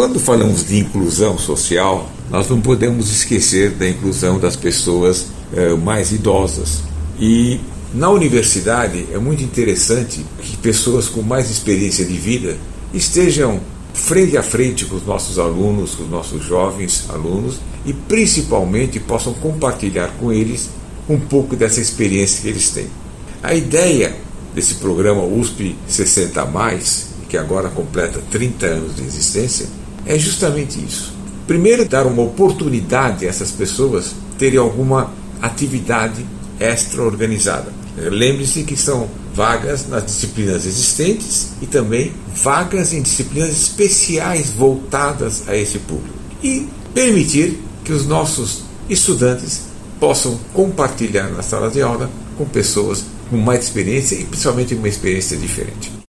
Quando falamos de inclusão social, nós não podemos esquecer da inclusão das pessoas eh, mais idosas. E na universidade é muito interessante que pessoas com mais experiência de vida estejam frente a frente com os nossos alunos, com os nossos jovens alunos e principalmente possam compartilhar com eles um pouco dessa experiência que eles têm. A ideia desse programa USP 60 mais, que agora completa 30 anos de existência, é justamente isso. Primeiro, dar uma oportunidade a essas pessoas terem alguma atividade extra organizada. Lembre-se que são vagas nas disciplinas existentes e também vagas em disciplinas especiais voltadas a esse público. E permitir que os nossos estudantes possam compartilhar na sala de aula com pessoas com mais experiência e principalmente uma experiência diferente.